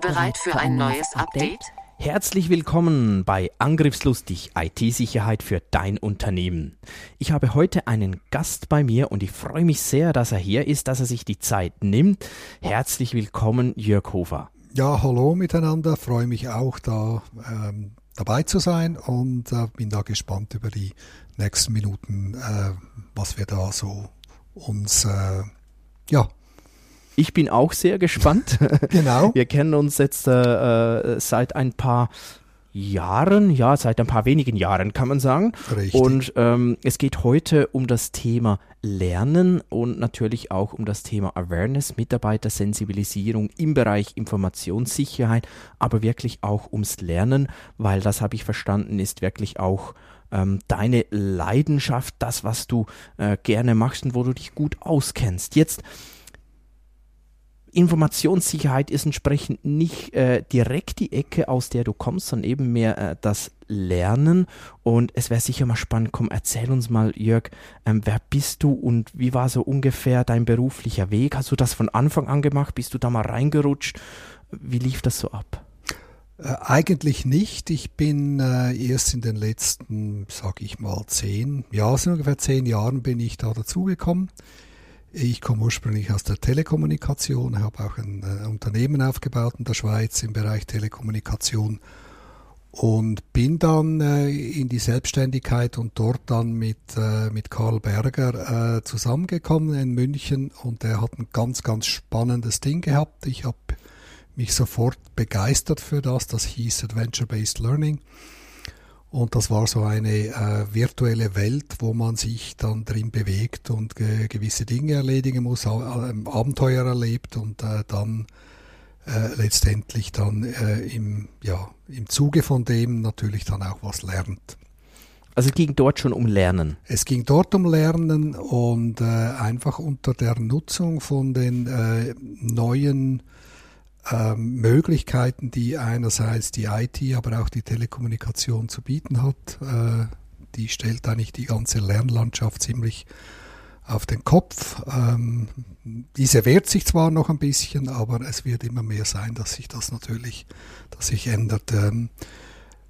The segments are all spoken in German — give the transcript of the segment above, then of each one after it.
Bereit für ein neues Update? Herzlich willkommen bei Angriffslustig IT-Sicherheit für dein Unternehmen. Ich habe heute einen Gast bei mir und ich freue mich sehr, dass er hier ist, dass er sich die Zeit nimmt. Herzlich willkommen, Jörg Hofer. Ja, hallo miteinander. Freue mich auch, da ähm, dabei zu sein und äh, bin da gespannt über die nächsten Minuten, äh, was wir da so uns äh, ja, ich bin auch sehr gespannt. Genau. Wir kennen uns jetzt äh, äh, seit ein paar Jahren, ja, seit ein paar wenigen Jahren kann man sagen. Richtig. Und ähm, es geht heute um das Thema Lernen und natürlich auch um das Thema Awareness, Mitarbeitersensibilisierung im Bereich Informationssicherheit, aber wirklich auch ums Lernen, weil das habe ich verstanden, ist wirklich auch ähm, deine Leidenschaft, das, was du äh, gerne machst und wo du dich gut auskennst. Jetzt Informationssicherheit ist entsprechend nicht äh, direkt die Ecke, aus der du kommst, sondern eben mehr äh, das Lernen. Und es wäre sicher mal spannend, komm, erzähl uns mal, Jörg, ähm, wer bist du und wie war so ungefähr dein beruflicher Weg? Hast du das von Anfang an gemacht? Bist du da mal reingerutscht? Wie lief das so ab? Äh, eigentlich nicht. Ich bin äh, erst in den letzten, sag ich mal, zehn, ja, so ungefähr zehn Jahren bin ich da dazugekommen. Ich komme ursprünglich aus der Telekommunikation, habe auch ein äh, Unternehmen aufgebaut in der Schweiz im Bereich Telekommunikation und bin dann äh, in die Selbstständigkeit und dort dann mit, äh, mit Karl Berger äh, zusammengekommen in München und der hat ein ganz, ganz spannendes Ding gehabt. Ich habe mich sofort begeistert für das, das hieß Adventure-Based Learning. Und das war so eine äh, virtuelle Welt, wo man sich dann drin bewegt und äh, gewisse Dinge erledigen muss, äh, Abenteuer erlebt und äh, dann äh, letztendlich dann äh, im, ja, im Zuge von dem natürlich dann auch was lernt. Also es ging dort schon um Lernen. Es ging dort um Lernen und einfach unter der Nutzung von den neuen ähm, Möglichkeiten, die einerseits die IT, aber auch die Telekommunikation zu bieten hat. Äh, die stellt eigentlich die ganze Lernlandschaft ziemlich auf den Kopf. Ähm, diese wehrt sich zwar noch ein bisschen, aber es wird immer mehr sein, dass sich das natürlich, dass sich ändert. Ähm,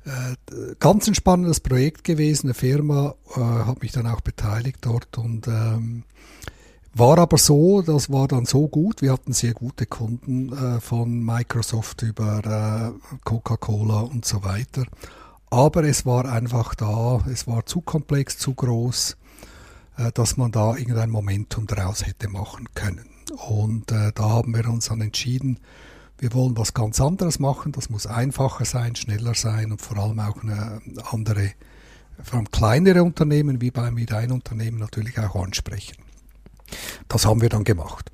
äh, ganz ein spannendes Projekt gewesen. Eine Firma äh, hat mich dann auch beteiligt dort und ähm, war aber so, das war dann so gut, wir hatten sehr gute Kunden äh, von Microsoft über äh, Coca-Cola und so weiter. Aber es war einfach da, es war zu komplex, zu groß, äh, dass man da irgendein Momentum daraus hätte machen können. Und äh, da haben wir uns dann entschieden, wir wollen was ganz anderes machen, das muss einfacher sein, schneller sein und vor allem auch eine andere, vor allem kleinere Unternehmen wie bei mit ein Unternehmen natürlich auch ansprechen. Das haben wir dann gemacht.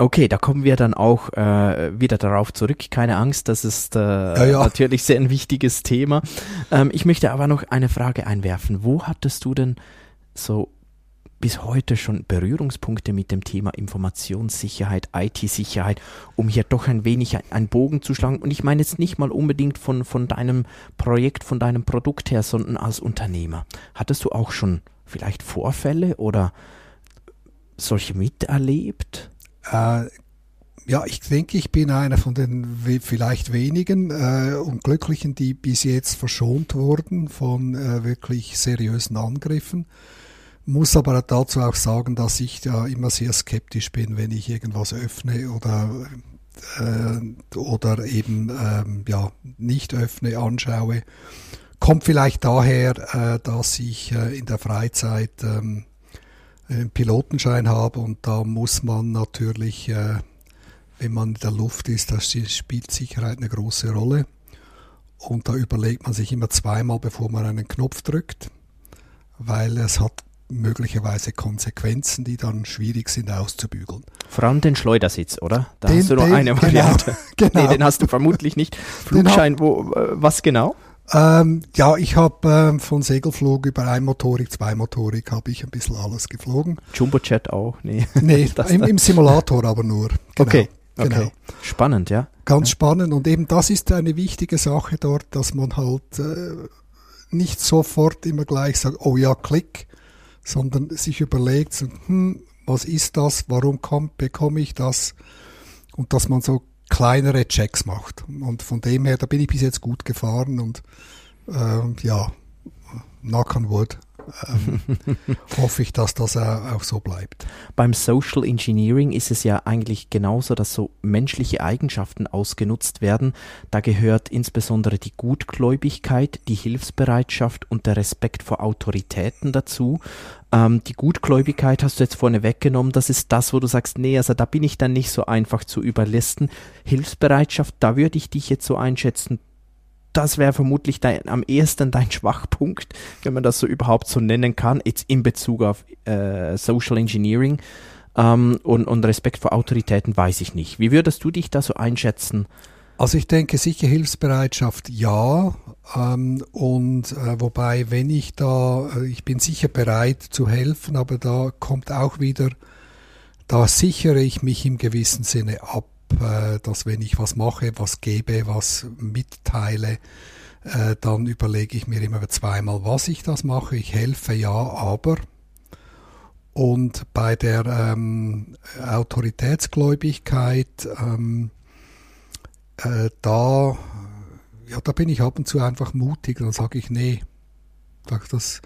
Okay, da kommen wir dann auch äh, wieder darauf zurück. Keine Angst, das ist äh, ja, ja. natürlich sehr ein wichtiges Thema. Ähm, ich möchte aber noch eine Frage einwerfen. Wo hattest du denn so bis heute schon Berührungspunkte mit dem Thema Informationssicherheit, IT-Sicherheit, um hier doch ein wenig einen Bogen zu schlagen? Und ich meine jetzt nicht mal unbedingt von, von deinem Projekt, von deinem Produkt her, sondern als Unternehmer. Hattest du auch schon vielleicht Vorfälle oder solche miterlebt? Äh, ja, ich denke, ich bin einer von den vielleicht wenigen äh, Unglücklichen, die bis jetzt verschont wurden von äh, wirklich seriösen Angriffen. Muss aber dazu auch sagen, dass ich da immer sehr skeptisch bin, wenn ich irgendwas öffne oder, äh, oder eben ähm, ja, nicht öffne, anschaue. Kommt vielleicht daher, äh, dass ich äh, in der Freizeit ähm, einen Pilotenschein habe und da muss man natürlich, äh, wenn man in der Luft ist, da spielt Sicherheit eine große Rolle. Und da überlegt man sich immer zweimal, bevor man einen Knopf drückt, weil es hat möglicherweise Konsequenzen, die dann schwierig sind auszubügeln. Vor allem den Schleudersitz, oder? Da Den- hast du noch den- eine genau, Variante. genau. Nee, den hast du vermutlich nicht. Flugschein, wo, äh, was genau? Ähm, ja, ich habe ähm, von Segelflug über Einmotorik, Zweimotorik habe ich ein bisschen alles geflogen. Jumbojet auch? Nee. Nee, im, im Simulator aber nur. Genau, okay, okay. Genau. Spannend, ja. Ganz spannend und eben das ist eine wichtige Sache dort, dass man halt äh, nicht sofort immer gleich sagt, oh ja, klick, sondern sich überlegt, hm, was ist das, warum komm, bekomme ich das und dass man so kleinere Checks macht. Und von dem her, da bin ich bis jetzt gut gefahren und ähm, ja, knock on wood, ähm, hoffe ich, dass das auch, auch so bleibt. Beim Social Engineering ist es ja eigentlich genauso, dass so menschliche Eigenschaften ausgenutzt werden. Da gehört insbesondere die Gutgläubigkeit, die Hilfsbereitschaft und der Respekt vor Autoritäten dazu. Ähm, die Gutgläubigkeit hast du jetzt vorne weggenommen. Das ist das, wo du sagst, nee, also da bin ich dann nicht so einfach zu überlisten. Hilfsbereitschaft, da würde ich dich jetzt so einschätzen. Das wäre vermutlich dein, am ehesten dein Schwachpunkt, wenn man das so überhaupt so nennen kann, jetzt in Bezug auf äh, Social Engineering ähm, und, und Respekt vor Autoritäten weiß ich nicht. Wie würdest du dich da so einschätzen? Also ich denke sicher Hilfsbereitschaft ja. Ähm, und äh, wobei, wenn ich da, äh, ich bin sicher bereit zu helfen, aber da kommt auch wieder, da sichere ich mich im gewissen Sinne ab, äh, dass wenn ich was mache, was gebe, was mitteile, äh, dann überlege ich mir immer zweimal, was ich das mache. Ich helfe ja, aber. Und bei der ähm, Autoritätsgläubigkeit, ähm, äh, da, ja, da bin ich ab und zu einfach mutig. Dann sage ich, nee, sag das,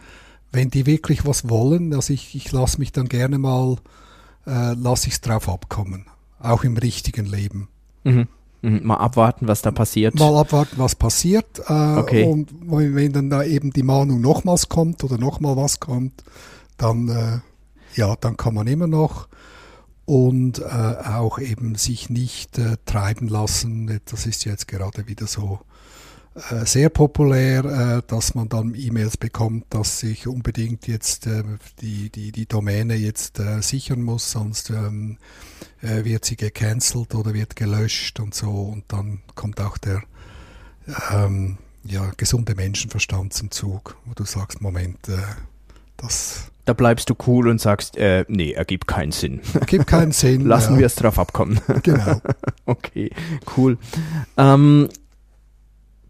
wenn die wirklich was wollen, also ich, ich lasse mich dann gerne mal, äh, lasse ich es drauf abkommen. Auch im richtigen Leben. Mhm. Mhm. Mal abwarten, was da passiert. Mal abwarten, was passiert. Äh, Okay. Und wenn dann da eben die Mahnung nochmals kommt oder nochmal was kommt, dann, äh, ja, dann kann man immer noch und äh, auch eben sich nicht äh, treiben lassen. Das ist jetzt gerade wieder so äh, sehr populär, äh, dass man dann E-Mails bekommt, dass ich unbedingt jetzt äh, die, die, die Domäne jetzt äh, sichern muss, sonst ähm, äh, wird sie gecancelt oder wird gelöscht und so. Und dann kommt auch der ähm, ja, gesunde Menschenverstand zum Zug, wo du sagst, Moment, das Da bleibst du cool und sagst, äh, nee, ergibt keinen Sinn. gibt keinen Sinn. Lassen ja, wir es drauf abkommen. Genau. okay, cool. Ähm,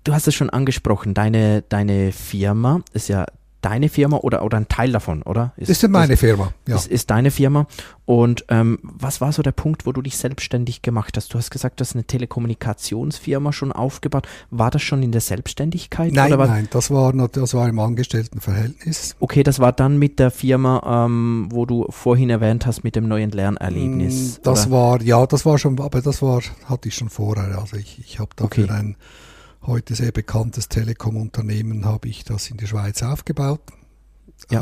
du hast es schon angesprochen, deine, deine Firma ist ja deine Firma oder, oder ein Teil davon, oder? Ist ja meine Firma. Ja. Das ist deine Firma. Und ähm, was war so der Punkt, wo du dich selbstständig gemacht hast? Du hast gesagt, du hast eine Telekommunikationsfirma schon aufgebaut. War das schon in der Selbstständigkeit? Nein, nein, das war, das war im Angestelltenverhältnis. Okay, das war dann mit der Firma, ähm, wo du vorhin erwähnt hast, mit dem neuen Lernerlebnis. Mm, Das oder? war, ja, das war schon, aber das war, hatte ich schon vorher. Also ich, ich habe da Okay. ein heute sehr bekanntes Telekom-Unternehmen habe ich das in der Schweiz aufgebaut. Äh,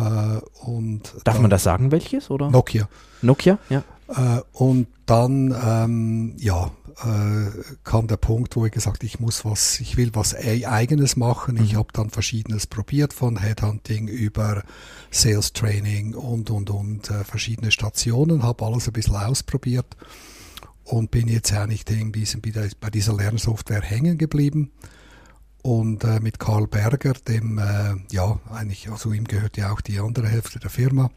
und Darf dann- man das sagen, welches? Oder? Nokia. Nokia, ja. Äh, und dann, ähm, ja, äh, kam der Punkt, wo ich gesagt, ich muss was, ich will was e- eigenes machen. Ich Mhm. habe dann verschiedenes probiert, von Headhunting über Sales Training und und und äh, verschiedene Stationen, habe alles ein bisschen ausprobiert und bin jetzt eigentlich diesem, bei dieser Lernsoftware hängen geblieben. Und äh, mit Karl Berger, dem, äh, ja, eigentlich, also ihm gehört ja auch die andere Hälfte der Firma.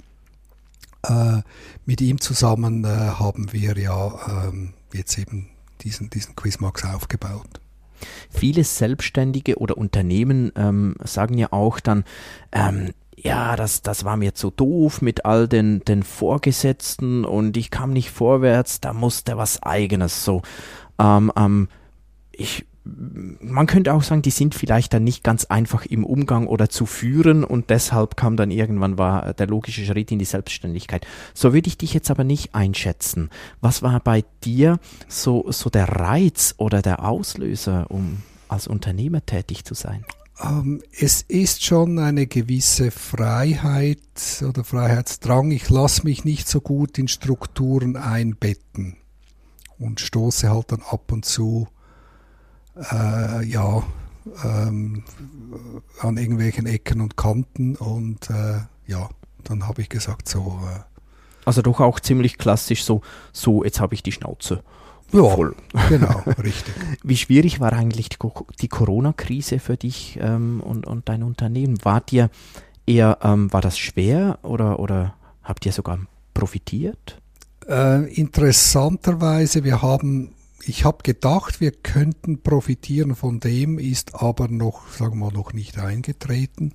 Äh, mit ihm zusammen äh, haben wir ja ähm, jetzt eben diesen, diesen Quizmax aufgebaut. Viele Selbstständige oder Unternehmen ähm, sagen ja auch dann, ähm, ja, das, das war mir zu doof mit all den, den Vorgesetzten und ich kam nicht vorwärts, da musste was eigenes so. Ähm, ähm, ich, man könnte auch sagen, die sind vielleicht dann nicht ganz einfach im Umgang oder zu führen und deshalb kam dann irgendwann war der logische Schritt in die Selbstständigkeit. So würde ich dich jetzt aber nicht einschätzen. Was war bei dir so, so der Reiz oder der Auslöser, um als Unternehmer tätig zu sein? Ähm, es ist schon eine gewisse Freiheit oder Freiheitsdrang. Ich lasse mich nicht so gut in Strukturen einbetten und stoße halt dann ab und zu äh, ja, ähm, an irgendwelchen Ecken und Kanten und äh, ja, dann habe ich gesagt, so. Äh, also doch auch ziemlich klassisch so, so jetzt habe ich die Schnauze. Ja, voll. genau, richtig. Wie schwierig war eigentlich die, die Corona-Krise für dich ähm, und, und dein Unternehmen? War dir eher, ähm, war das schwer oder, oder habt ihr sogar profitiert? Äh, interessanterweise, wir haben, ich habe gedacht, wir könnten profitieren von dem, ist aber noch, sagen wir mal, noch nicht eingetreten.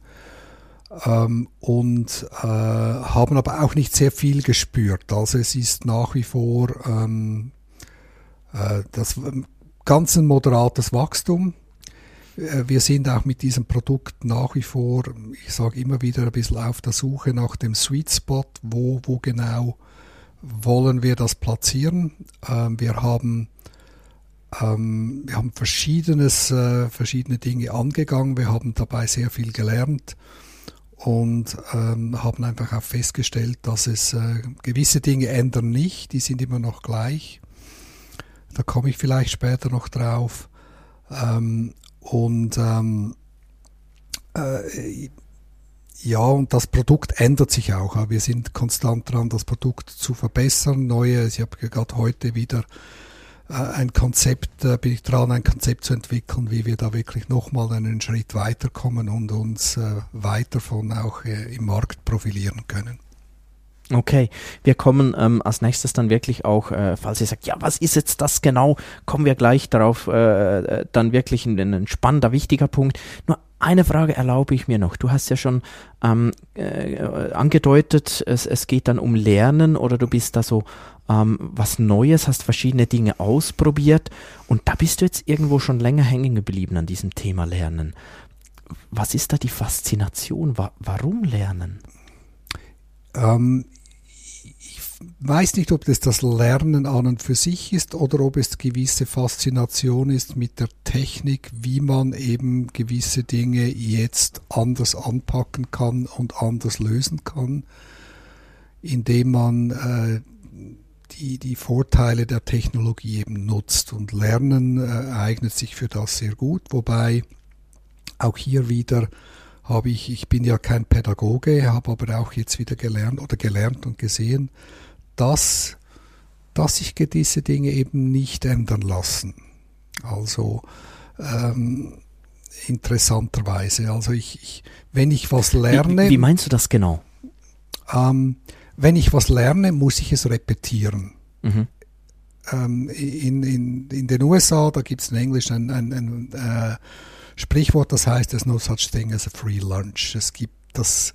Ähm, und äh, haben aber auch nicht sehr viel gespürt. Also es ist nach wie vor ähm, äh, das ganz ein moderates Wachstum. Äh, wir sind auch mit diesem Produkt nach wie vor, ich sage immer wieder ein bisschen auf der Suche nach dem Sweet Spot, wo, wo genau wollen wir das platzieren. Ähm, wir haben ähm, wir haben verschiedenes, äh, verschiedene Dinge angegangen. Wir haben dabei sehr viel gelernt und ähm, haben einfach auch festgestellt, dass es äh, gewisse Dinge ändern nicht, die sind immer noch gleich. Da komme ich vielleicht später noch drauf. Ähm, und ähm, äh, ja, und das Produkt ändert sich auch. Wir sind konstant dran, das Produkt zu verbessern. Neue, ich habe gerade heute wieder äh, ein Konzept, äh, bin ich dran, ein Konzept zu entwickeln, wie wir da wirklich nochmal einen Schritt weiterkommen und uns äh, weiter von auch im Markt profilieren können. Okay, wir kommen ähm, als nächstes dann wirklich auch, äh, falls ihr sagt, ja, was ist jetzt das genau, kommen wir gleich darauf, äh, dann wirklich ein, ein spannender, wichtiger Punkt. Nur eine Frage erlaube ich mir noch. Du hast ja schon ähm, äh, angedeutet, es, es geht dann um Lernen oder du bist da so ähm, was Neues, hast verschiedene Dinge ausprobiert und da bist du jetzt irgendwo schon länger hängen geblieben an diesem Thema Lernen. Was ist da die Faszination? Wa warum Lernen? Ähm, weiß nicht, ob das das Lernen an und für sich ist oder ob es gewisse Faszination ist mit der Technik, wie man eben gewisse Dinge jetzt anders anpacken kann und anders lösen kann, indem man äh, die, die Vorteile der Technologie eben nutzt. Und Lernen äh, eignet sich für das sehr gut, wobei auch hier wieder habe ich, ich bin ja kein Pädagoge, habe aber auch jetzt wieder gelernt oder gelernt und gesehen, dass, dass sich gewisse Dinge eben nicht ändern lassen. Also ähm, interessanterweise. Also ich, ich, wenn ich was lerne. Wie, wie meinst du das genau? Ähm, wenn ich was lerne, muss ich es repetieren. Mhm. Ähm, in, in, in den USA, da gibt es in Englisch ein, ein, ein äh, Sprichwort, das heißt, there's no such thing as a free lunch. Es gibt das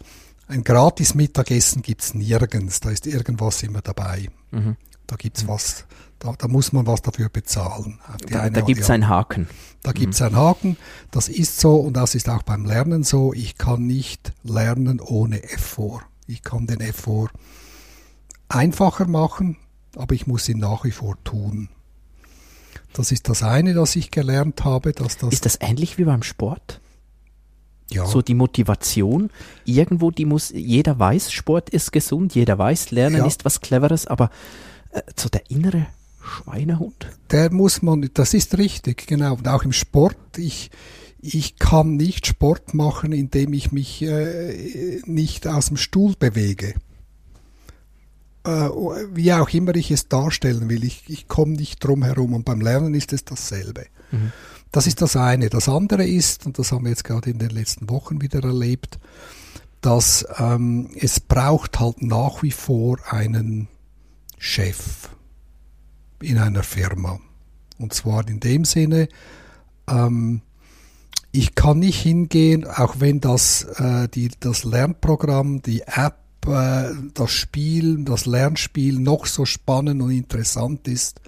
ein gratis Mittagessen gibt es nirgends, da ist irgendwas immer dabei. Mhm. Da gibt's mhm. was, da, da, muss man was dafür bezahlen. Da, da gibt es einen Haken. Da gibt es mhm. einen Haken. Das ist so und das ist auch beim Lernen so. Ich kann nicht lernen ohne Effort. Ich kann den Effort einfacher machen, aber ich muss ihn nach wie vor tun. Das ist das eine, das ich gelernt habe. Dass das ist das ähnlich wie beim Sport? Ja. So die Motivation. Irgendwo, die muss, jeder weiß, Sport ist gesund, jeder weiß, Lernen ja. ist was Cleveres, aber äh, so der innere Schweinehund. Der muss man, das ist richtig, genau. Und auch im Sport, ich, ich kann nicht Sport machen, indem ich mich äh, nicht aus dem Stuhl bewege. Äh, wie auch immer ich es darstellen will, ich, ich komme nicht drum herum. Und beim Lernen ist es dasselbe. Mhm. Das ist das eine. Das andere ist, und das haben wir jetzt gerade in den letzten Wochen wieder erlebt, dass ähm, es braucht halt nach wie vor einen Chef in einer Firma. Und zwar in dem Sinne, ähm, ich kann nicht hingehen, auch wenn das, äh, die, das Lernprogramm, die App, äh, das Spiel, das Lernspiel noch so spannend und interessant ist,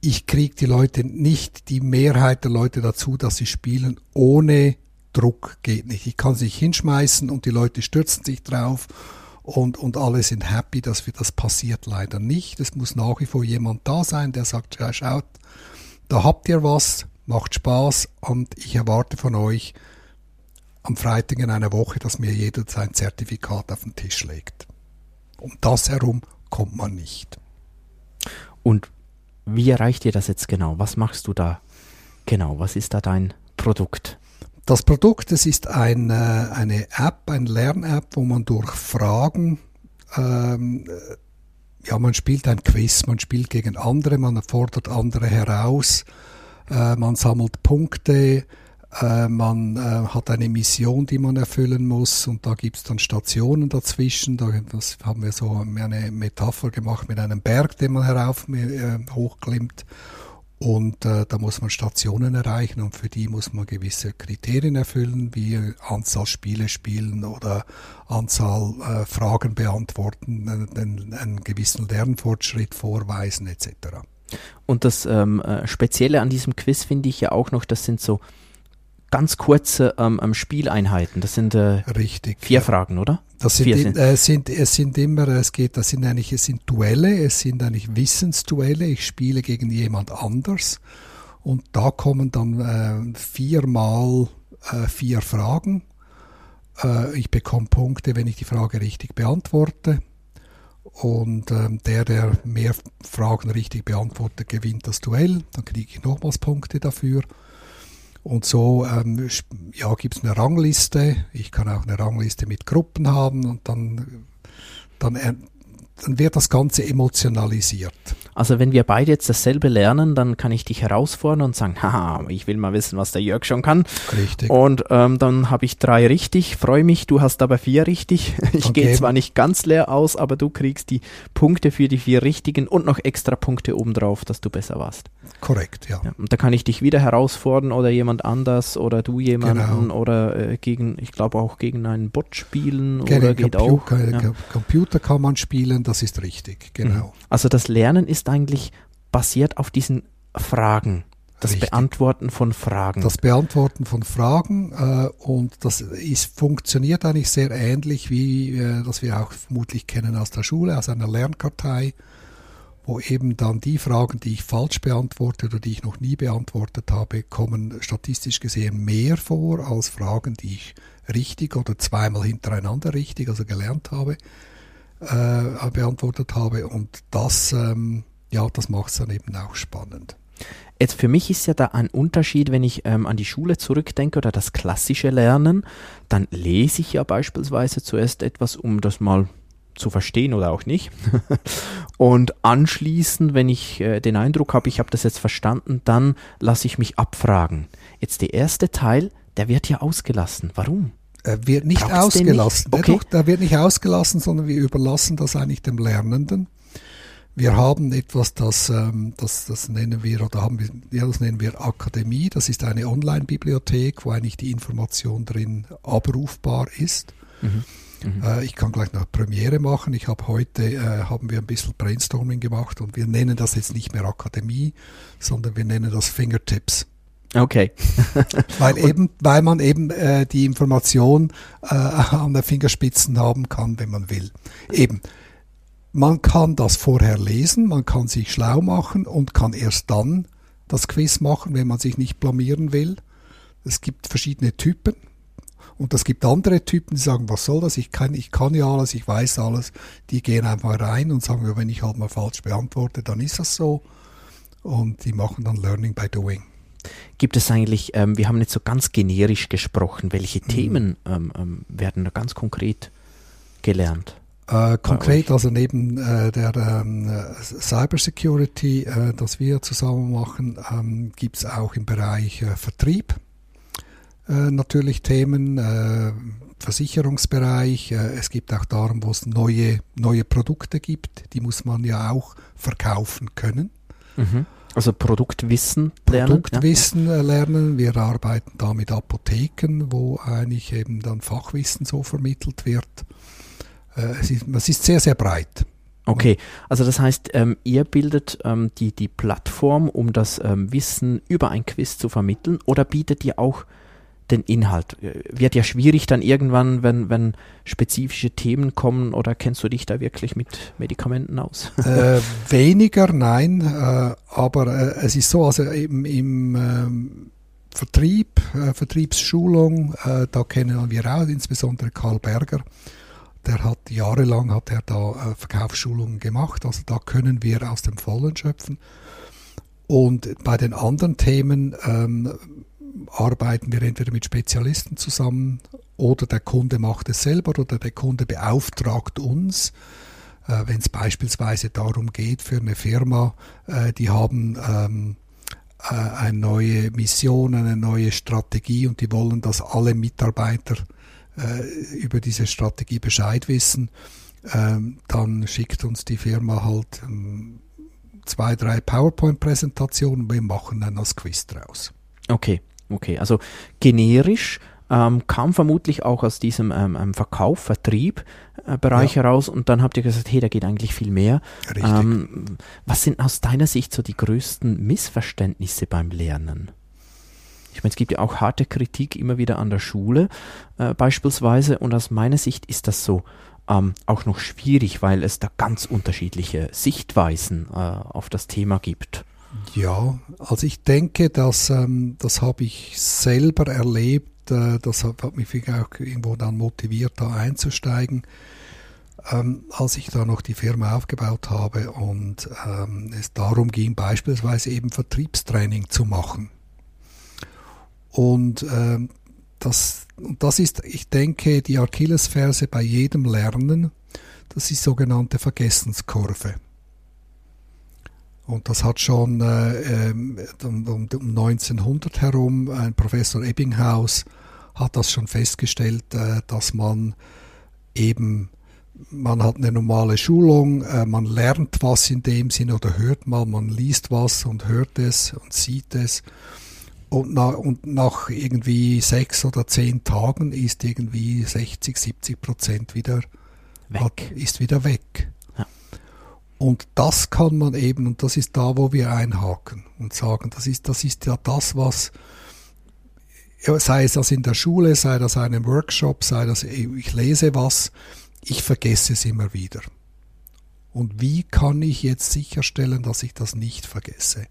ich kriege die Leute nicht, die Mehrheit der Leute dazu, dass sie spielen ohne Druck geht nicht. Ich kann sich hinschmeißen und die Leute stürzen sich drauf und, und alle sind happy, dass wir das passiert leider nicht. Es muss nach wie vor jemand da sein, der sagt, ja, schaut, da habt ihr was, macht Spaß und ich erwarte von euch am Freitag in einer Woche, dass mir jeder sein Zertifikat auf den Tisch legt. Um das herum kommt man nicht. Und wie erreicht ihr das jetzt genau? Was machst du da genau? Was ist da dein Produkt? Das Produkt, das ist ein, äh, eine App, eine Lern-App, wo man durch Fragen, ähm, ja, man spielt ein Quiz, man spielt gegen andere, man fordert andere heraus, äh, man sammelt Punkte, äh, man äh, hat eine Mission, die man erfüllen muss und da gibt es dann Stationen dazwischen. Da, das haben wir so eine Metapher gemacht mit einem Berg, den man herauf äh, hochklimmt. Und äh, da muss man Stationen erreichen und für die muss man gewisse Kriterien erfüllen, wie Anzahl Spiele spielen oder Anzahl äh, Fragen beantworten, einen, einen gewissen Lernfortschritt vorweisen etc. Und das ähm, äh, Spezielle an diesem Quiz finde ich ja auch noch, das sind so ganz kurze ähm, ähm, Spieleinheiten. Das sind äh, Richtig, vier ja. Fragen, oder? Das sind, sind. Äh, sind, es sind immer, es geht, das sind eigentlich, es sind Duelle, es sind eigentlich Wissensduelle. Ich spiele gegen jemand anders und da kommen dann äh, viermal äh, vier Fragen. Äh, ich bekomme Punkte, wenn ich die Frage richtig beantworte. Und ähm, der, der mehr Fragen richtig beantwortet, gewinnt das Duell. Dann kriege ich nochmals Punkte dafür. Und so ähm, ja, gibt es eine Rangliste. Ich kann auch eine Rangliste mit Gruppen haben und dann, dann, dann wird das Ganze emotionalisiert. Also wenn wir beide jetzt dasselbe lernen, dann kann ich dich herausfordern und sagen, haha, ich will mal wissen, was der Jörg schon kann. Richtig. Und ähm, dann habe ich drei richtig, freue mich, du hast aber vier richtig. Ich okay. gehe zwar nicht ganz leer aus, aber du kriegst die Punkte für die vier richtigen und noch extra Punkte obendrauf, dass du besser warst. Korrekt, ja. ja und da kann ich dich wieder herausfordern oder jemand anders oder du jemanden genau. oder äh, gegen, ich glaube auch gegen einen Bot spielen Gegen oder geht Computer, auch. Ja. Computer kann man spielen, das ist richtig, genau. Also das Lernen ist eigentlich basiert auf diesen Fragen. Das Richtig. Beantworten von Fragen. Das Beantworten von Fragen äh, und das ist, funktioniert eigentlich sehr ähnlich wie äh, das wir auch vermutlich kennen aus der Schule, aus einer Lernkartei, wo eben dann die Fragen, die ich falsch beantworte oder die ich noch nie beantwortet habe, kommen statistisch gesehen mehr vor als Fragen, die ich richtig oder zweimal hintereinander richtig, also gelernt habe, äh, beantwortet habe. Und das ähm, ja, das macht es dann eben auch spannend. Jetzt für mich ist ja da ein Unterschied, wenn ich ähm, an die Schule zurückdenke oder das klassische Lernen, dann lese ich ja beispielsweise zuerst etwas, um das mal zu verstehen oder auch nicht. und anschließend, wenn ich äh, den Eindruck habe, ich habe das jetzt verstanden, dann lasse ich mich abfragen. Jetzt der erste Teil, der wird ja ausgelassen. Warum? Er wird nicht Braucht's ausgelassen. Nicht? Okay. Der wird nicht ausgelassen, sondern wir überlassen das eigentlich dem Lernenden. Wir haben etwas, das, ähm, das, das nennen wir, oder haben wir, ja, das nennen wir Akademie. Das ist eine Online-Bibliothek, wo eigentlich die Information drin abrufbar ist. Mhm. Mhm. Äh, ich kann gleich noch Premiere machen. Ich habe heute, äh, haben wir ein bisschen Brainstorming gemacht und wir nennen das jetzt nicht mehr Akademie, sondern wir nennen das Fingertips. Okay. weil eben, weil man eben äh, die Information äh, an den Fingerspitzen haben kann, wenn man will. Eben. Man kann das vorher lesen, man kann sich schlau machen und kann erst dann das Quiz machen, wenn man sich nicht blamieren will. Es gibt verschiedene Typen. Und es gibt andere Typen, die sagen, was soll das? Ich kann, ich kann ja alles, ich weiß alles. Die gehen einfach rein und sagen, wenn ich halt mal falsch beantworte, dann ist das so. Und die machen dann Learning by Doing. Gibt es eigentlich, ähm, wir haben jetzt so ganz generisch gesprochen, welche mhm. Themen ähm, ähm, werden da ganz konkret gelernt? Äh, konkret, also neben äh, der ähm, Cybersecurity, äh, das wir zusammen machen, ähm, gibt es auch im Bereich äh, Vertrieb äh, natürlich Themen, äh, Versicherungsbereich. Äh, es gibt auch darum, wo es neue, neue Produkte gibt, die muss man ja auch verkaufen können. Mhm. Also Produktwissen lernen. Produktwissen ja. lernen. Wir arbeiten da mit Apotheken, wo eigentlich eben dann Fachwissen so vermittelt wird. Äh, es, ist, es ist sehr, sehr breit. Okay, also das heißt, ähm, ihr bildet ähm, die, die Plattform, um das ähm, Wissen über ein Quiz zu vermitteln oder bietet ihr auch den Inhalt? Äh, wird ja schwierig dann irgendwann, wenn, wenn spezifische Themen kommen oder kennst du dich da wirklich mit Medikamenten aus? Äh, weniger, nein, äh, aber äh, es ist so, also im, im ähm, Vertrieb, äh, Vertriebsschulung, äh, da kennen wir auch insbesondere Karl Berger, der hat jahrelang hat er da Verkaufsschulungen gemacht, also da können wir aus dem Vollen schöpfen. Und bei den anderen Themen ähm, arbeiten wir entweder mit Spezialisten zusammen oder der Kunde macht es selber oder der Kunde beauftragt uns, äh, wenn es beispielsweise darum geht für eine Firma, äh, die haben ähm, äh, eine neue Mission, eine neue Strategie und die wollen, dass alle Mitarbeiter äh, über diese Strategie Bescheid wissen, ähm, dann schickt uns die Firma halt ähm, zwei, drei PowerPoint-Präsentationen wir machen dann das Quiz draus. Okay, okay. Also generisch ähm, kam vermutlich auch aus diesem ähm, ähm Verkauf, Vertrieb äh, Bereich ja. heraus und dann habt ihr gesagt, hey, da geht eigentlich viel mehr. Ähm, was sind aus deiner Sicht so die größten Missverständnisse beim Lernen? Ich meine, es gibt ja auch harte Kritik immer wieder an der Schule äh, beispielsweise und aus meiner Sicht ist das so ähm, auch noch schwierig, weil es da ganz unterschiedliche Sichtweisen äh, auf das Thema gibt. Ja, also ich denke, dass ähm, das habe ich selber erlebt. Äh, das hat, hat mich auch irgendwo dann motiviert, da einzusteigen. Ähm, als ich da noch die Firma aufgebaut habe und ähm, es darum ging, beispielsweise eben Vertriebstraining zu machen. Und ähm, das, das ist, ich denke, die Achillesferse bei jedem Lernen, das ist die sogenannte Vergessenskurve. Und das hat schon äh, ähm, um, um, 1900 herum ein Professor Ebbinghaus hat das schon festgestellt, äh, dass man eben man hat eine normale Schulung, äh, man lernt was in dem Sinne oder hört mal, man liest was und hört es und sieht es. Und nach, und nach irgendwie sechs oder zehn Tagen ist irgendwie 60, 70 Prozent wieder weg. Hat, ist wieder weg. Und das kann man eben, und das ist da, wo wir einhaken und sagen, das ist, das ist ja das, was, sei es das in der Schule, sei das einem Workshop, sei das, ich lese was, ich vergesse es immer wieder. Und wie kann ich jetzt sicherstellen, dass ich das nicht vergesse?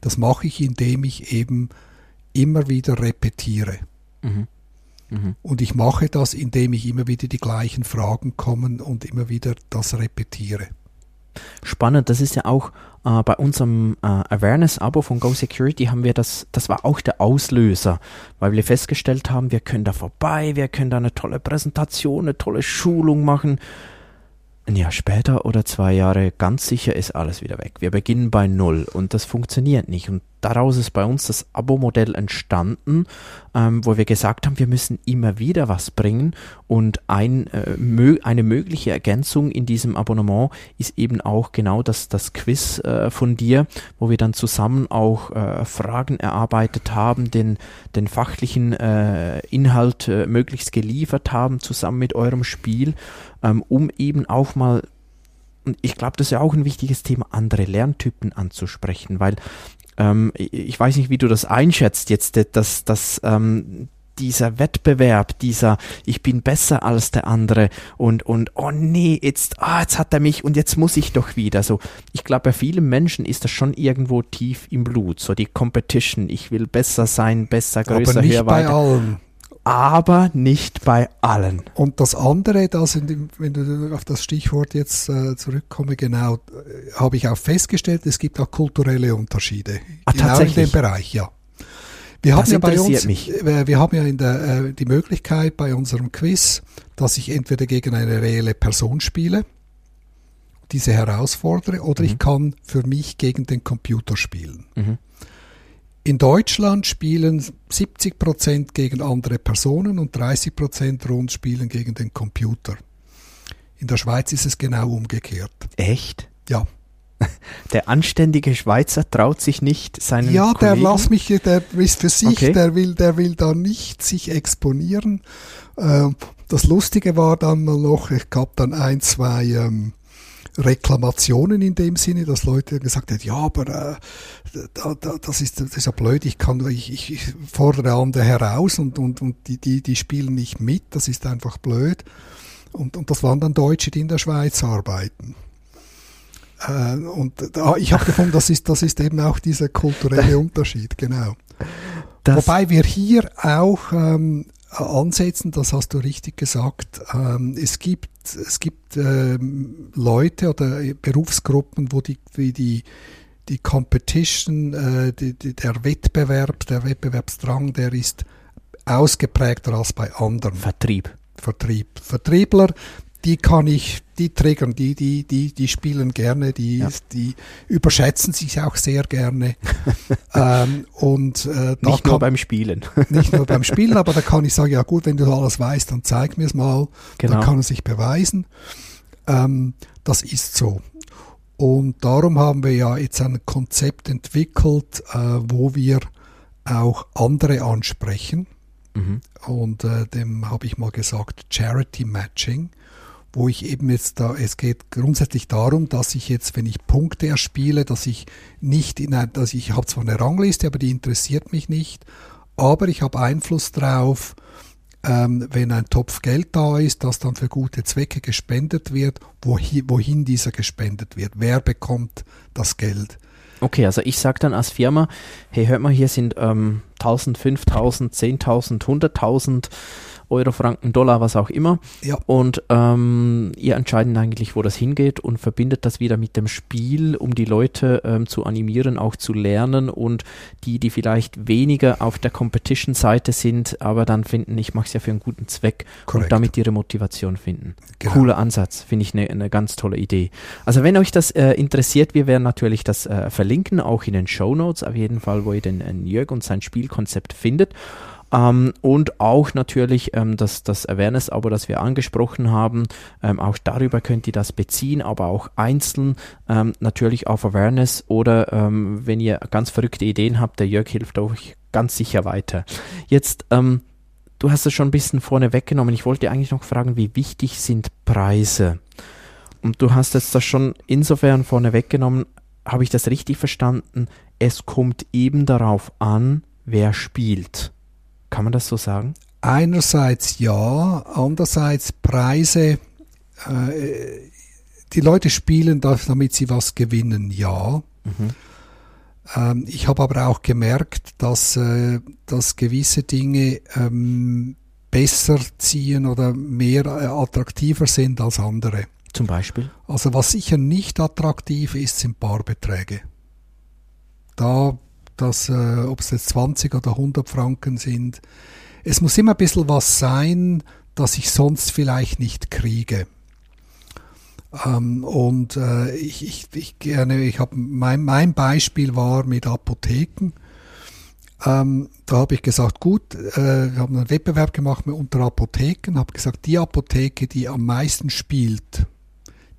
Das mache ich, indem ich eben immer wieder repetiere. Mhm. Mhm. Und ich mache das, indem ich immer wieder die gleichen Fragen kommen und immer wieder das repetiere. Spannend, das ist ja auch äh, bei unserem äh, Awareness-Abo von Go Security haben wir das, das war auch der Auslöser, weil wir festgestellt haben, wir können da vorbei, wir können da eine tolle Präsentation, eine tolle Schulung machen ein Jahr später oder zwei Jahre, ganz sicher ist alles wieder weg. Wir beginnen bei Null und das funktioniert nicht. Und daraus ist bei uns das Abo-Modell entstanden, ähm, wo wir gesagt haben, wir müssen immer wieder was bringen und ein, äh, mö eine mögliche Ergänzung in diesem Abonnement ist eben auch genau das, das Quiz äh, von dir, wo wir dann zusammen auch äh, Fragen erarbeitet haben, den, den fachlichen äh, Inhalt äh, möglichst geliefert haben, zusammen mit eurem Spiel, ähm, um eben auch mal und ich glaube, das ist ja auch ein wichtiges Thema, andere Lerntypen anzusprechen, weil ähm, ich weiß nicht, wie du das einschätzt jetzt, dass, dass ähm, dieser Wettbewerb, dieser ich bin besser als der andere und und oh nee, jetzt ah, jetzt hat er mich und jetzt muss ich doch wieder. So. Ich glaube, bei vielen Menschen ist das schon irgendwo tief im Blut, so die Competition, ich will besser sein, besser, größer, Aber nicht höher, bei Allen aber nicht bei allen. Und das andere, das wenn du auf das Stichwort jetzt äh, zurückkomme, genau, äh, habe ich auch festgestellt, es gibt auch kulturelle Unterschiede. Ach, genau in dem Bereich, ja. Wir das haben ja bei uns, mich. Äh, wir haben ja in der, äh, die Möglichkeit bei unserem Quiz, dass ich entweder gegen eine reelle Person spiele, diese herausfordere, oder mhm. ich kann für mich gegen den Computer spielen. Mhm. In Deutschland spielen 70 Prozent gegen andere Personen und 30 Prozent rund spielen gegen den Computer. In der Schweiz ist es genau umgekehrt. Echt? Ja. Der anständige Schweizer traut sich nicht seinen Ja, der Kollegen? lass mich, der ist für sich, okay. der will, der will da nicht sich exponieren. Ähm, das Lustige war dann mal noch, ich gab dann ein, zwei ähm, Reklamationen in dem Sinne, dass Leute gesagt haben, ja, aber äh, da, da, das, ist, das ist ja blöd, ich, kann, ich, ich, fordere andere heraus und, und, und die, die, die spielen nicht mit, das ist einfach blöd. Und, und das waren dann Deutsche, die in der Schweiz arbeiten. Äh, und da, ich habe gefunden, das ist, das ist eben auch dieser kulturelle Unterschied, genau. Das Wobei wir hier auch ähm, ansetzen, das hast du richtig gesagt. Ähm, es gibt, es gibt ähm, Leute oder Berufsgruppen, wo die, die, die Competition, äh, die, die, der Wettbewerb, der Wettbewerbsdrang, der ist ausgeprägter als bei anderen. Vertrieb. Vertrieb. Vertriebler, die kann ich, die triggern, die, die, die, die spielen gerne, die, Ja. die überschätzen sich auch sehr gerne. ähm, und äh, Nicht nur kann, beim Spielen. nicht nur beim Spielen, aber da kann ich sagen, ja gut, wenn du alles weißt, dann zeig mir es mal. Genau. Dann kann er sich beweisen. Ähm, das ist so. Und darum haben wir ja jetzt ein Konzept entwickelt, äh, wo wir auch andere ansprechen. Mhm. Und äh, dem habe ich mal gesagt Charity Matching, wo ich eben jetzt da, es geht grundsätzlich darum, dass ich jetzt, wenn ich Punkte erspiele, dass ich nicht in ein, dass ich habe zwar eine Rangliste, aber die interessiert mich nicht, aber ich habe Einfluss drauf, ähm, wenn ein Topf Geld da ist, das dann für gute Zwecke gespendet wird, wohin, wohin dieser gespendet wird, wer bekommt das Geld. Okay, also ich sage dann als Firma, hey, hört mal, hier sind ähm, 1000, 5000, 10.000, 100.000 Euro, Franken, Dollar, was auch immer. Ja. Und ähm, ihr entscheidet eigentlich, wo das hingeht und verbindet das wieder mit dem Spiel, um die Leute ähm, zu animieren, auch zu lernen und die, die vielleicht weniger auf der Competition-Seite sind, aber dann finden, ich mache es ja für einen guten Zweck Korrekt. und damit ihre Motivation finden. Genau. Cooler Ansatz, finde ich eine ne ganz tolle Idee. Also wenn euch das äh, interessiert, wir werden natürlich das äh, verlinken, auch in den Show Notes, auf jeden Fall, wo ihr den äh, Jörg und sein Spielkonzept findet. Ähm, und auch natürlich ähm, das, das Awareness-Abo, das wir angesprochen haben. Ähm, auch darüber könnt ihr das beziehen, aber auch einzeln ähm, natürlich auf Awareness oder ähm, wenn ihr ganz verrückte Ideen habt, der Jörg hilft euch ganz sicher weiter. Jetzt, ähm, du hast es schon ein bisschen vorne weggenommen. Ich wollte eigentlich noch fragen, wie wichtig sind Preise? Und du hast jetzt das schon insofern vorne weggenommen. Habe ich das richtig verstanden? Es kommt eben darauf an, wer spielt. Kann man das so sagen? Einerseits ja, andererseits Preise. Äh, die Leute spielen, das, damit sie was gewinnen, ja. Ähm, ich habe aber auch gemerkt, dass, äh, dass gewisse Dinge ähm, besser ziehen oder mehr äh, attraktiver sind als andere. Zum Beispiel? Also was sicher nicht attraktiv ist, sind Barbeträge. Da, das, äh, ob es jetzt 20 oder 100 Franken sind, es muss immer ein bisschen was sein, das ich sonst vielleicht nicht kriege. Ähm, und äh, ich, ich, ich gerne, ich habe mein, mein Beispiel war mit Apotheken. Ähm, da habe ich gesagt, gut, äh, wir haben einen Wettbewerb gemacht mit unter Apotheken, habe gesagt, die Apotheke, die am meisten spielt,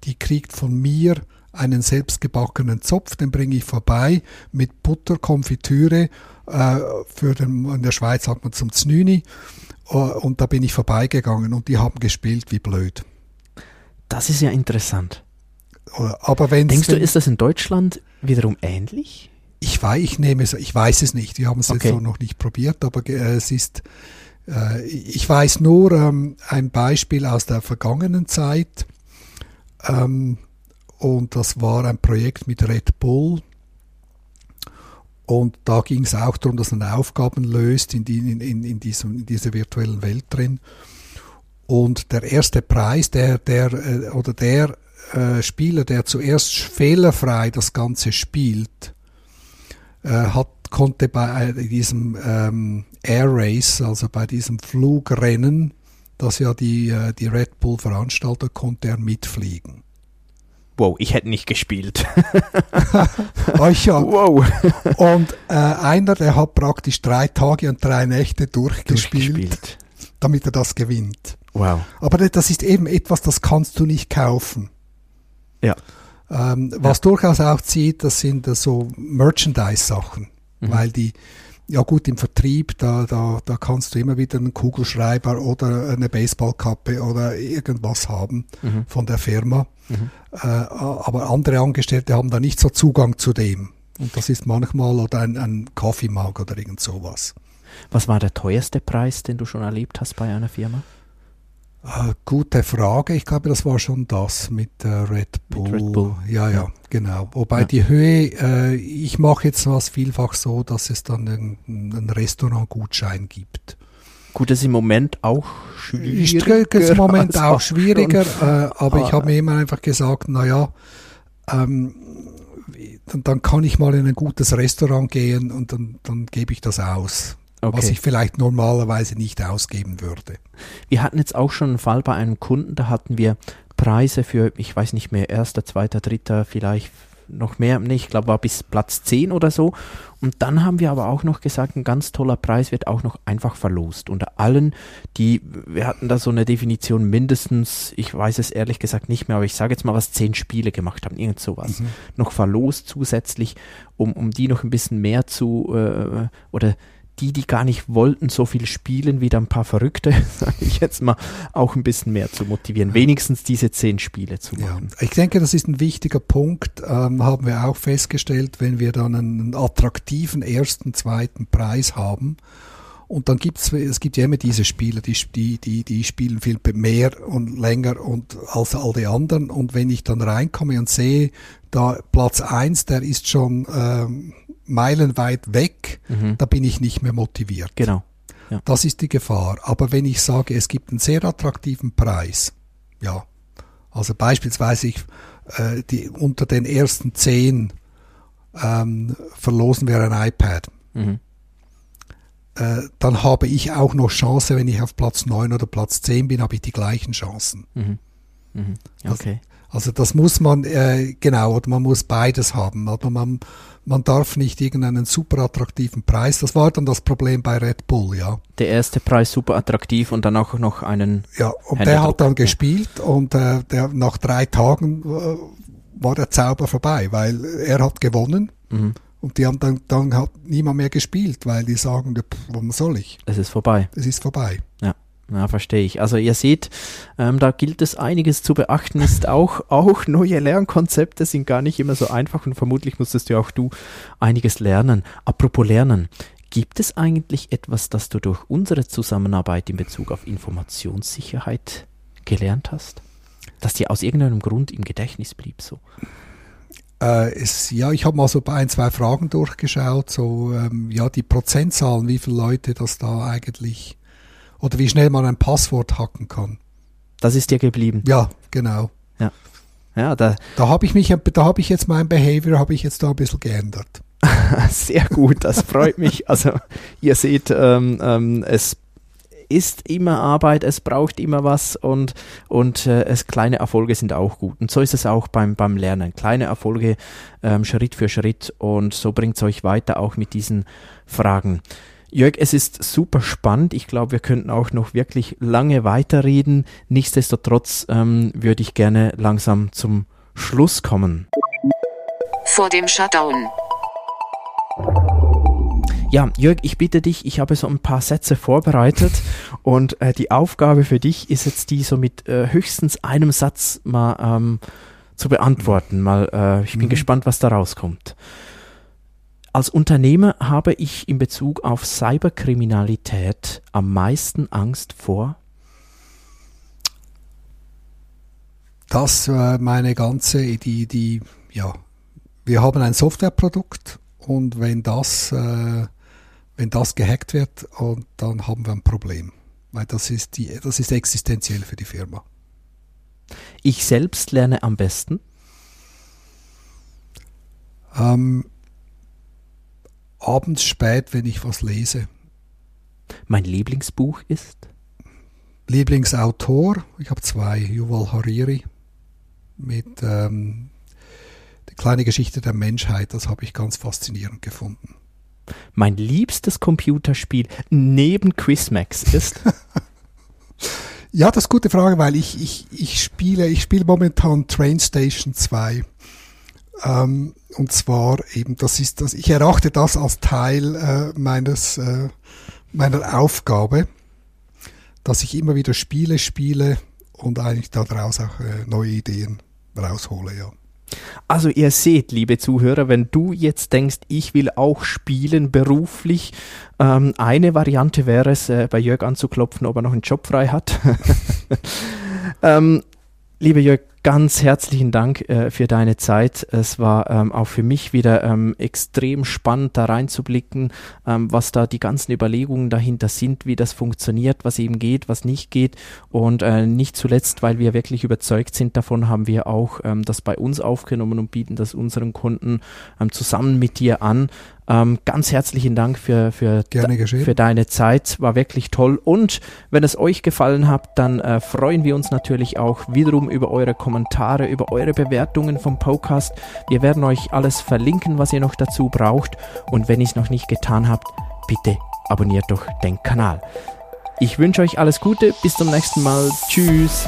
die kriegt von mir einen selbstgebackenen Zopf, den bringe ich vorbei mit Butter, Konfitüre, äh, für den, in der Schweiz sagt man zum Znüni, äh, und da bin ich vorbeigegangen und die haben gespielt wie blöd. Das ist ja interessant. Oder- Aber wenn Denkst du, ist das in Deutschland wiederum ähnlich? Ich weiß, ich nehme es, ich weiß es nicht. Wir haben es Okay. jetzt so noch nicht probiert, aber äh, es ist, äh, ich weiß nur ähm, ein Beispiel aus der vergangenen Zeit. Ähm, und das war ein Projekt mit Red Bull. Und da ging es auch darum, dass man Aufgaben löst in, die, in, in, in, diesem, in dieser virtuellen Welt drin. Und der erste Preis, der, der äh, oder der äh, Spieler, der zuerst fehlerfrei das Ganze spielt, äh, hat, konnte bei äh, diesem ähm, Air Race, also bei diesem Flugrennen, das ja die, äh, die Red Bull veranstaltet, konnte er mitfliegen. Wow, ich hätte nicht gespielt. Euch ja. wow. Und äh, einer, der hat praktisch drei Tage und drei Nächte durchgespielt, Durchgespielt. damit er das gewinnt. Wow. Aber das ist eben etwas, das kannst du nicht kaufen. Ja. Ähm, was durchaus auch zieht, das sind äh, so Merchandise-Sachen, Mhm. weil die, ja gut, im Vertrieb, da, da, da kannst du immer wieder einen Kugelschreiber oder eine Baseballkappe oder irgendwas haben Mhm. von der Firma. Mhm. Äh, aber andere Angestellte haben da nicht so Zugang zu dem. Und das ist manchmal oder ein, ein Kaffeemark oder irgend sowas. Was war der teuerste Preis, den du schon erlebt hast bei einer Firma? Äh, gute Frage. Ich glaube, das war schon das mit äh, Red, Bull. Red Bull. Ja, ja, Ja. genau. Wobei Ja. die Höhe, äh, ich mache jetzt was vielfach so, dass es dann einen, Restaurantgutschein gibt. Gut, das ist im Moment auch Ich schwieriger. es im Moment auch schwieriger, äh, aber ich Ah. habe mir immer einfach gesagt, naja, ähm, dann, dann kann ich mal in ein gutes Restaurant gehen und dann, dann gebe ich das aus. Okay. Was ich vielleicht normalerweise nicht ausgeben würde. Wir hatten jetzt auch schon einen Fall bei einem Kunden, da hatten wir Preise für, ich weiß nicht mehr, erster, zweiter, dritter, vielleicht noch mehr, nee, ich glaube war bis Platz 10 oder so. Und dann haben wir aber auch noch gesagt, ein ganz toller Preis wird auch noch einfach verlost. Unter allen, die, wir hatten da so eine Definition mindestens, ich weiß es ehrlich gesagt nicht mehr, aber ich sage jetzt mal, was zehn Spiele gemacht haben, irgend sowas. Mhm. Noch verlost zusätzlich, um, um die noch ein bisschen mehr zu, äh, oder die, die gar nicht wollten, so viel spielen, wieder ein paar Verrückte, sage ich jetzt mal, auch ein bisschen mehr zu motivieren. Wenigstens diese zehn Spiele zu Ja, machen. ich denke, das ist ein wichtiger Punkt, ähm, haben wir auch festgestellt, wenn wir dann einen attraktiven ersten, zweiten Preis haben. Und dann gibt's, es gibt ja immer diese Spieler, die, die, die, die spielen viel mehr und länger und als all die anderen. Und wenn ich dann reinkomme und sehe, da Platz eins, der ist schon ähm, meilenweit weg, Mhm. da bin ich nicht mehr motiviert. Genau. Das ist die Gefahr. Aber wenn ich sage, es gibt einen sehr attraktiven Preis, ja, also beispielsweise ich, äh, die, unter den ersten zehn ähm, verlosen wir ein iPad, Mhm. Äh, dann habe ich auch noch Chance, wenn ich auf Platz 9 oder Platz 10 bin, habe ich die gleichen Chancen. Mhm. Mhm. Das- Okay. Also das muss man, äh, genau, oder man muss beides haben. Aber man, man darf nicht irgendeinen super attraktiven Preis. Das war dann das Problem bei Red Bull, ja. Der erste Preis super attraktiv und dann auch noch einen. Ja, und Händedruck, der hat dann gespielt und äh, der, nach drei Tagen äh, war der Zauber vorbei, weil er hat gewonnen Mhm. Und die haben dann, dann hat niemand mehr gespielt, weil die sagen, warum soll ich? Es ist vorbei. Es ist vorbei. Ja, verstehe ich. Also ihr seht, ähm, da gilt es einiges zu beachten. Ist auch, auch neue Lernkonzepte sind gar nicht immer so einfach und vermutlich musstest ja auch du einiges lernen. Apropos Lernen. Gibt es eigentlich etwas, das du durch unsere Zusammenarbeit in Bezug auf Informationssicherheit gelernt hast? Das dir aus irgendeinem Grund im Gedächtnis blieb so? Äh, es, ja, ich habe mal so ein, zwei Fragen durchgeschaut, so ähm, ja die Prozentzahlen, wie viele Leute das da eigentlich oder wie schnell man ein Passwort hacken kann. Das ist dir geblieben. Ja, genau. Ja, da, Da habe ich mich, da habe ich jetzt mein Behavior, habe ich jetzt da ein bisschen geändert. Sehr gut, das freut mich. Also ihr seht, ähm, ähm, es ist immer Arbeit, es braucht immer was und, und äh, es, kleine Erfolge sind auch gut. Und so ist es auch beim, beim Lernen. Kleine Erfolge ähm, Schritt für Schritt und so bringt es euch weiter auch mit diesen Fragen. Jörg, es ist super spannend. Ich glaube, wir könnten auch noch wirklich lange weiterreden. Nichtsdestotrotz ähm, würde ich gerne langsam zum Schluss kommen. Vor dem Shutdown. Ja, Jörg, ich bitte dich, ich habe so ein paar Sätze vorbereitet und äh, die Aufgabe für dich ist jetzt die so mit äh, höchstens einem Satz mal ähm, zu beantworten. Mal, äh, ich bin Mhm. gespannt, was da rauskommt. Als Unternehmer habe ich in Bezug auf Cyberkriminalität am meisten Angst vor. Das äh, meine ganze, die, die, ja, wir haben ein Softwareprodukt und wenn das, äh, wenn das gehackt wird, und dann haben wir ein Problem. Weil das ist die, das ist existenziell für die Firma. Ich selbst lerne am besten. Ähm, abends spät, wenn ich was lese. Mein Lieblingsbuch ist. Lieblingsautor, ich habe zwei, Yuval Hariri mit ähm, die kleine Geschichte der Menschheit, das habe ich ganz faszinierend gefunden. Mein liebstes Computerspiel neben Quizmax ist. Ja, das ist eine gute Frage, weil ich, ich, ich spiele, ich spiele momentan Train Station 2. Ähm, und zwar eben, das ist das, ich erachte das als Teil äh, meines, äh, meiner Aufgabe, dass ich immer wieder Spiele spiele und eigentlich daraus auch äh, neue Ideen raushole, ja. Also ihr seht, liebe Zuhörer, wenn du jetzt denkst, ich will auch spielen beruflich, ähm, eine Variante wäre es, äh, bei Jörg anzuklopfen, ob er noch einen Job frei hat. ähm, liebe Jörg, ganz herzlichen Dank äh, für deine Zeit. Es war ähm, auch für mich wieder ähm, extrem spannend, da reinzublicken, ähm, was da die ganzen Überlegungen dahinter sind, wie das funktioniert, was eben geht, was nicht geht. Und äh, nicht zuletzt, weil wir wirklich überzeugt sind davon, haben wir auch ähm, das bei uns aufgenommen und bieten das unseren Kunden ähm, zusammen mit dir an. Ähm, ganz herzlichen Dank für, für, für deine Zeit. War wirklich toll. Und wenn es euch gefallen hat, dann äh, freuen wir uns natürlich auch wiederum über eure Kommentare, über eure Bewertungen vom Podcast. Wir werden euch alles verlinken, was ihr noch dazu braucht. Und wenn ihr es noch nicht getan habt, bitte abonniert doch den Kanal. Ich wünsche euch alles Gute. Bis zum nächsten Mal. Tschüss.